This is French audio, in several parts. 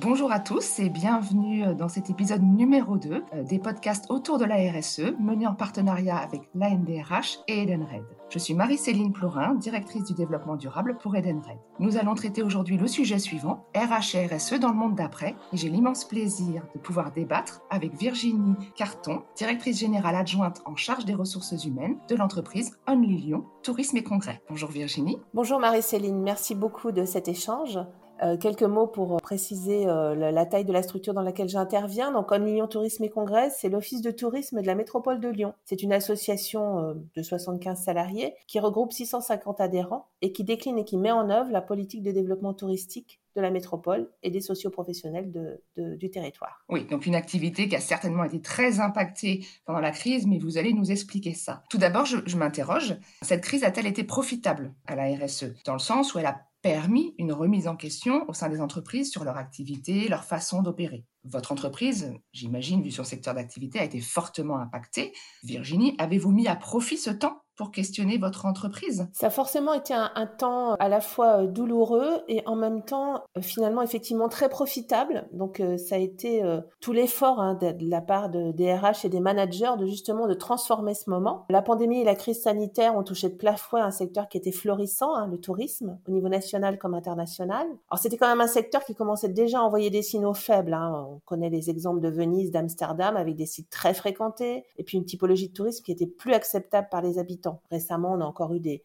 Bonjour à tous et bienvenue dans cet épisode numéro 2 euh, des podcasts autour de la RSE menés en partenariat avec l'ANDRH et Edenred. Je suis Marie-Céline Plorin, directrice du développement durable pour Edenred. Nous allons traiter aujourd'hui le sujet suivant, RH et RSE dans le monde d'après, et j'ai l'immense plaisir de pouvoir débattre avec Virginie Carton, directrice générale adjointe en charge des ressources humaines de l'entreprise Only Lyon, Tourisme et Congrès. Bonjour Virginie. Bonjour Marie-Céline, merci beaucoup de cet échange. Euh, quelques mots pour préciser euh, la, taille de la structure dans laquelle j'interviens. Donc, en Lyon Tourisme et Congrès, c'est l'Office de tourisme de la métropole de Lyon. C'est une association euh, de 75 salariés qui regroupe 650 adhérents et qui décline et qui met en œuvre la politique de développement touristique de la métropole et des socioprofessionnels de, du territoire. Oui, donc une activité qui a certainement été très impactée pendant la crise, mais vous allez nous expliquer ça. Tout d'abord, je, je m'interroge, cette crise a-t-elle été profitable à la RSE Dans le sens où elle a permis une remise en question au sein des entreprises sur leur activité, leur façon d'opérer. Votre entreprise, j'imagine, vu son secteur d'activité, a été fortement impactée. Virginie, avez-vous mis à profit ce temps? Questionner votre entreprise Ça a forcément été un, temps à la fois euh, douloureux et en même temps euh, finalement effectivement très profitable. Donc euh, ça a été tout l'effort hein, de, la part de, des RH et des managers de justement de transformer ce moment. La pandémie et la crise sanitaire ont touché de plein fouet un secteur qui était florissant, hein, le tourisme, au niveau national comme international. Alors c'était quand même un secteur qui commençait déjà à envoyer des signaux faibles. Hein. On connaît les exemples de Venise, d'Amsterdam avec des sites très fréquentés et puis une typologie de tourisme qui était plus acceptable par les habitants. Récemment, on a encore eu des,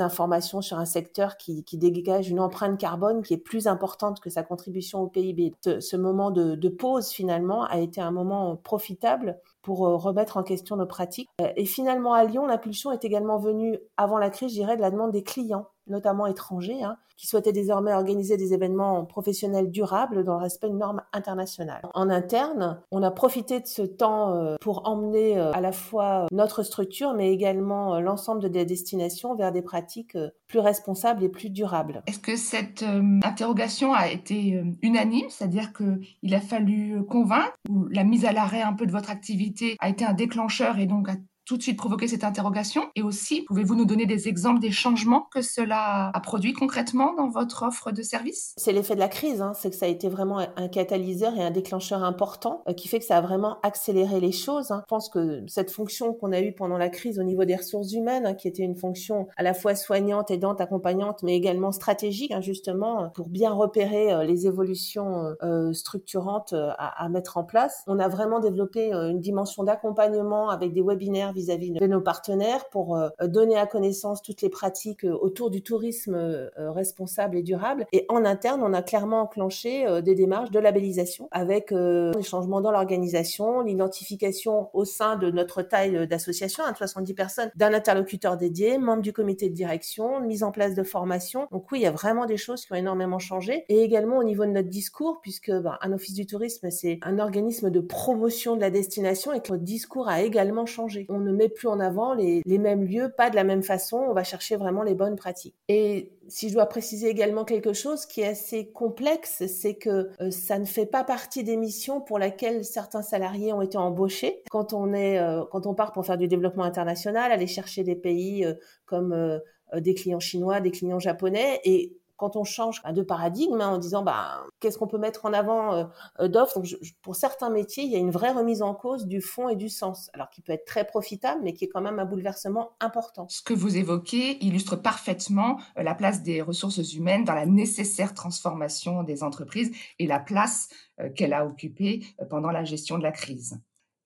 informations sur un secteur qui, qui, dégage une empreinte carbone qui est plus importante que sa contribution au PIB. Ce, moment de, de, pause, finalement, a été un moment profitable pour euh, remettre en question nos pratiques. Euh, et finalement, à Lyon, l'impulsion est également venue, avant la crise, je dirais, de la demande des clients notamment étrangers, hein, qui souhaitaient désormais organiser des événements professionnels durables dans le respect de normes internationales. En interne, on a profité de ce temps euh, pour emmener euh, à la fois notre structure, mais également euh, l'ensemble des destinations vers des pratiques plus responsables et plus durables. Est-ce que cette interrogation a été unanime, c'est-à-dire qu'il a fallu convaincre, ou la mise à l'arrêt un peu de votre activité a été un déclencheur et donc a tout de suite provoquer cette interrogation Et aussi, pouvez-vous nous donner des exemples des changements que cela a produit concrètement dans votre offre de service? C'est l'effet de la crise, hein. c'est que ça a été vraiment un catalyseur et un déclencheur important euh, qui fait que ça a vraiment accéléré les choses. Hein. Je pense que cette fonction qu'on a eue pendant la crise au niveau des ressources humaines, hein, qui était une fonction à la fois soignante, aidante, accompagnante, mais également stratégique, justement, pour bien repérer euh, les évolutions euh, structurantes à mettre en place. On a vraiment développé une dimension d'accompagnement avec des webinaires vis-à-vis de nos partenaires pour euh, donner à connaissance toutes les pratiques euh, autour du tourisme euh, responsable et durable. Et en interne, on a clairement enclenché des démarches de labellisation avec des changements dans l'organisation, l'identification au sein de notre taille d'association, à 70 personnes, d'un interlocuteur dédié, membre du comité de direction, mise en place de formation. Donc oui, il y a vraiment des choses qui ont énormément changé. Et également au niveau de notre discours, puisque ben, un office du tourisme, c'est un organisme de promotion de la destination et que notre discours a également changé. On ne met plus en avant les, mêmes lieux, pas de la même façon. On va chercher vraiment les bonnes pratiques. Et si je dois préciser également quelque chose qui est assez complexe, c'est que euh, ça ne fait pas partie des missions pour lesquelles certains salariés ont été embauchés. Quand on est, euh, quand on part pour faire du développement international, aller chercher des pays euh, comme des clients chinois, des clients japonais, et quand on change de paradigme hein, en disant bah, qu'est-ce qu'on peut mettre en avant euh, euh, d'offres? Pour certains métiers, il y a une vraie remise en cause du fond et du sens, alors qui peut être très profitable, mais qui est quand même un bouleversement important. Ce que vous évoquez illustre parfaitement euh, la place des ressources humaines dans la nécessaire transformation des entreprises et la place qu'elle a occupée pendant la gestion de la crise.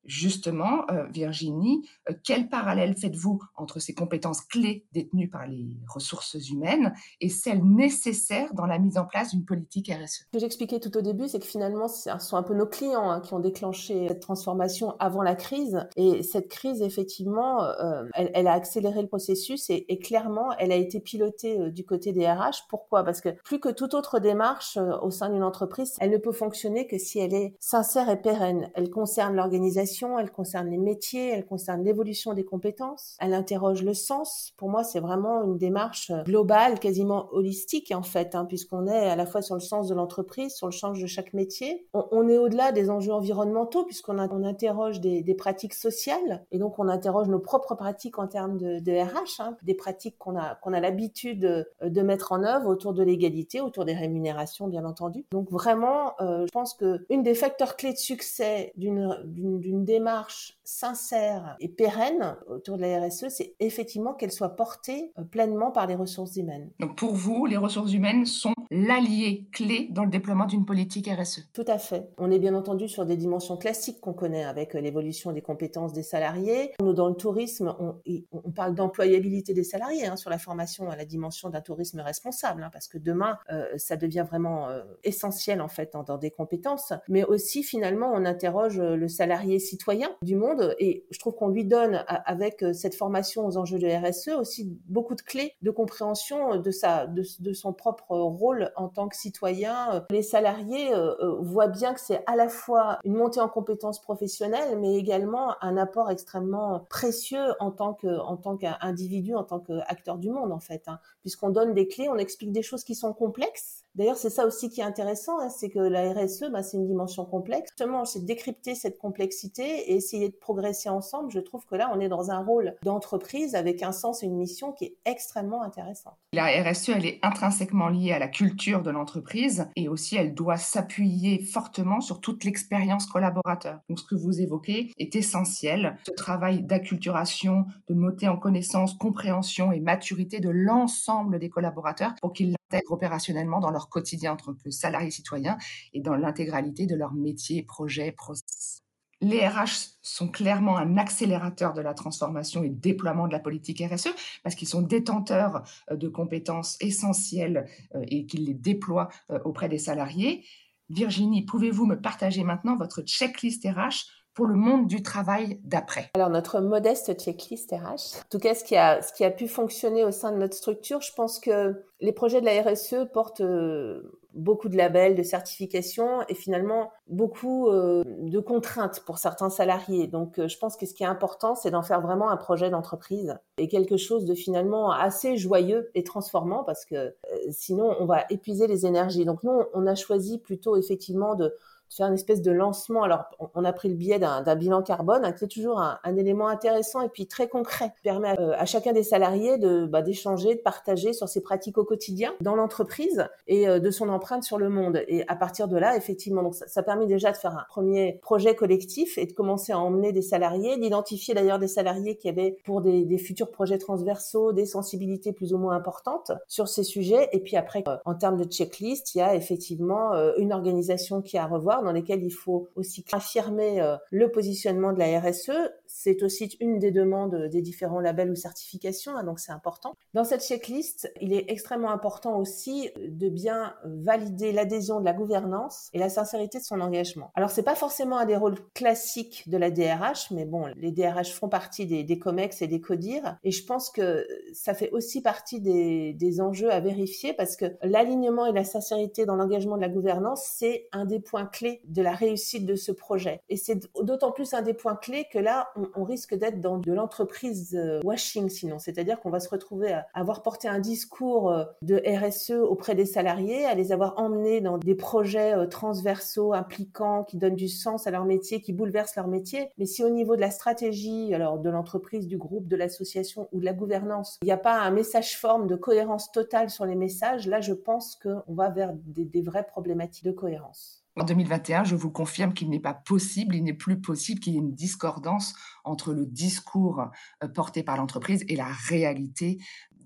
Justement, euh, Virginie, euh, quel parallèle faites-vous entre ces compétences clés détenues par les ressources humaines et celles nécessaires dans la mise en place d'une politique RSE Ce que j'expliquais tout au début, c'est que finalement, ce sont un peu nos clients hein, qui ont déclenché cette transformation avant la crise. Et cette crise, effectivement, euh, elle, a accéléré le processus et, et, clairement, elle a été pilotée du côté des RH. Pourquoi? Parce que plus que toute autre démarche au sein d'une entreprise, elle ne peut fonctionner que si elle est sincère et pérenne. Elle concerne l'organisation elle concerne les métiers, elle concerne l'évolution des compétences, elle interroge le sens. Pour moi, c'est vraiment une démarche globale, quasiment holistique en fait, hein, puisqu'on est à la fois sur le sens de l'entreprise, sur le sens de chaque métier. On, est au-delà des enjeux environnementaux, puisqu'on on interroge des, pratiques sociales, et donc on interroge nos propres pratiques en termes de, RH, hein, des pratiques qu'on a, qu'on a l'habitude de mettre en œuvre autour de l'égalité, autour des rémunérations, bien entendu. Donc vraiment, euh, je pense que une des facteurs clés de succès d'une démarche sincère et pérenne autour de la RSE, c'est effectivement qu'elle soit portée euh, pleinement par les ressources humaines. Donc pour vous, les ressources humaines sont l'allié clé dans le déploiement d'une politique RSE. Tout à fait. On est bien entendu sur des dimensions classiques qu'on connaît avec euh, l'évolution des compétences des salariés. Nous, dans le tourisme, on, parle d'employabilité des salariés hein, sur la formation à la dimension d'un tourisme responsable, hein, parce que demain, euh, ça devient vraiment essentiel en fait dans, dans des compétences. Mais aussi, finalement, on interroge le salarié citoyen du monde et je trouve qu'on lui donne avec euh, cette formation aux enjeux de RSE aussi beaucoup de clés de compréhension de sa de, son propre rôle en tant que citoyen. Les salariés euh, euh, voient bien que c'est à la fois une montée en compétences professionnelles mais également un apport extrêmement précieux en tant que en tant qu'individu, en tant qu'acteur du monde en fait, hein. puisqu'on donne des clés, on explique des choses qui sont complexes D'ailleurs, c'est ça aussi qui est intéressant, hein, c'est que la RSE, bah, c'est une dimension complexe. Justement, c'est décrypter cette complexité et essayer de progresser ensemble. Je trouve que là, on est dans un rôle d'entreprise avec un sens et une mission qui est extrêmement intéressante. La RSE, elle est intrinsèquement liée à la culture de l'entreprise et aussi elle doit s'appuyer fortement sur toute l'expérience collaborateur. Donc, ce que vous évoquez est essentiel. Ce travail d'acculturation, de montée en connaissance, compréhension et maturité de l'ensemble des collaborateurs pour qu'ils opérationnellement dans leur quotidien en tant que salariés citoyens et dans l'intégralité de leur métier, projet, process. Les RH sont clairement un accélérateur de la transformation et déploiement de la politique RSE parce qu'ils sont détenteurs euh, de compétences essentielles euh, et qu'ils les déploient euh, auprès des salariés. Virginie, pouvez-vous me partager maintenant votre checklist RH pour le monde du travail d'après Alors notre modeste checklist RH, en tout cas ce qui a ce qui a pu fonctionner au sein de notre structure, je pense que les projets de la RSE portent euh, beaucoup de labels, de certifications et finalement beaucoup euh, de contraintes pour certains salariés. Donc euh, je pense que ce qui est important, c'est d'en faire vraiment un projet d'entreprise et quelque chose de finalement assez joyeux et transformant parce que sinon on va épuiser les énergies. Donc nous, on a choisi plutôt effectivement de faire une espèce de lancement. Alors, on a pris le biais d'un bilan carbone, hein, qui est toujours un, élément intéressant et puis très concret, qui permet à, euh, chacun des salariés de bah, d'échanger, de partager sur ses pratiques au quotidien dans l'entreprise et euh, de son empreinte sur le monde. Et à partir de là, effectivement, donc ça, ça permet déjà de faire un premier projet collectif et de commencer à emmener des salariés, d'identifier d'ailleurs des salariés qui avaient pour des, futurs projets transversaux des sensibilités plus ou moins importantes sur ces sujets. Et puis après, euh, en termes de checklist, il y a effectivement une organisation qui a à revoir dans lesquels il faut aussi affirmer euh, le positionnement de la RSE. C'est aussi une des demandes des différents labels ou certifications, hein, donc c'est important. Dans cette checklist, il est extrêmement important aussi de bien valider l'adhésion de la gouvernance et la sincérité de son engagement. Alors c'est pas forcément un des rôles classiques de la DRH, mais bon, les DRH font partie des, COMEX et des CODIR, et je pense que ça fait aussi partie des enjeux à vérifier parce que l'alignement et la sincérité dans l'engagement de la gouvernance, c'est un des points clés de la réussite de ce projet. Et c'est d'autant plus un des points clés que là, on, risque d'être dans de l'entreprise euh, washing sinon. C'est-à-dire qu'on va se retrouver à avoir porté un discours euh, de RSE auprès des salariés, à les avoir emmenés dans des projets euh, transversaux, impliquants, qui donnent du sens à leur métier, qui bouleversent leur métier. Mais si au niveau de la stratégie, alors de l'entreprise, du groupe, de l'association ou de la gouvernance, il n'y a pas un message forme de cohérence totale sur les messages, là, je pense qu'on va vers des vraies problématiques de cohérence. En 2021, je vous confirme qu'il n'est pas possible, il n'est plus possible qu'il y ait une discordance entre le discours euh, porté par l'entreprise et la réalité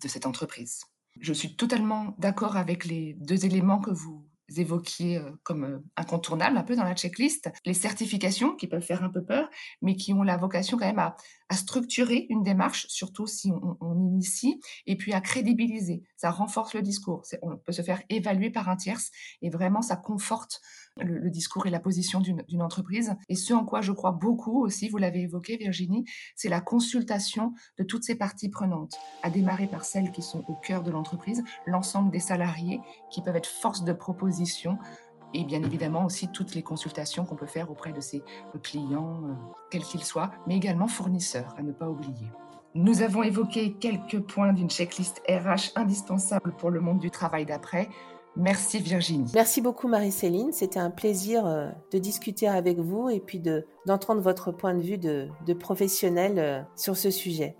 de cette entreprise. Je suis totalement d'accord avec les deux éléments que vous évoquiez euh, comme euh, incontournables un peu dans la checklist, les certifications qui peuvent faire un peu peur, mais qui ont la vocation quand même à, structurer une démarche, surtout si on, on, initie, et puis à crédibiliser. Ça renforce le discours. On peut se faire évaluer par un tierce et vraiment ça conforte le, discours et la position d'une entreprise. Et ce en quoi je crois beaucoup aussi, vous l'avez évoqué Virginie, c'est la consultation de toutes ces parties prenantes, à démarrer par celles qui sont au cœur de l'entreprise, l'ensemble des salariés qui peuvent être force de proposition et bien évidemment aussi toutes les consultations qu'on peut faire auprès de ses clients, quels qu'ils soient, mais également fournisseurs, à ne pas oublier. Nous avons évoqué quelques points d'une checklist RH indispensable pour le monde du travail d'après. Merci Virginie. Merci beaucoup Marie-Céline. C'était un plaisir euh, de discuter avec vous et puis d'entendre votre point de vue de, professionnel euh, sur ce sujet.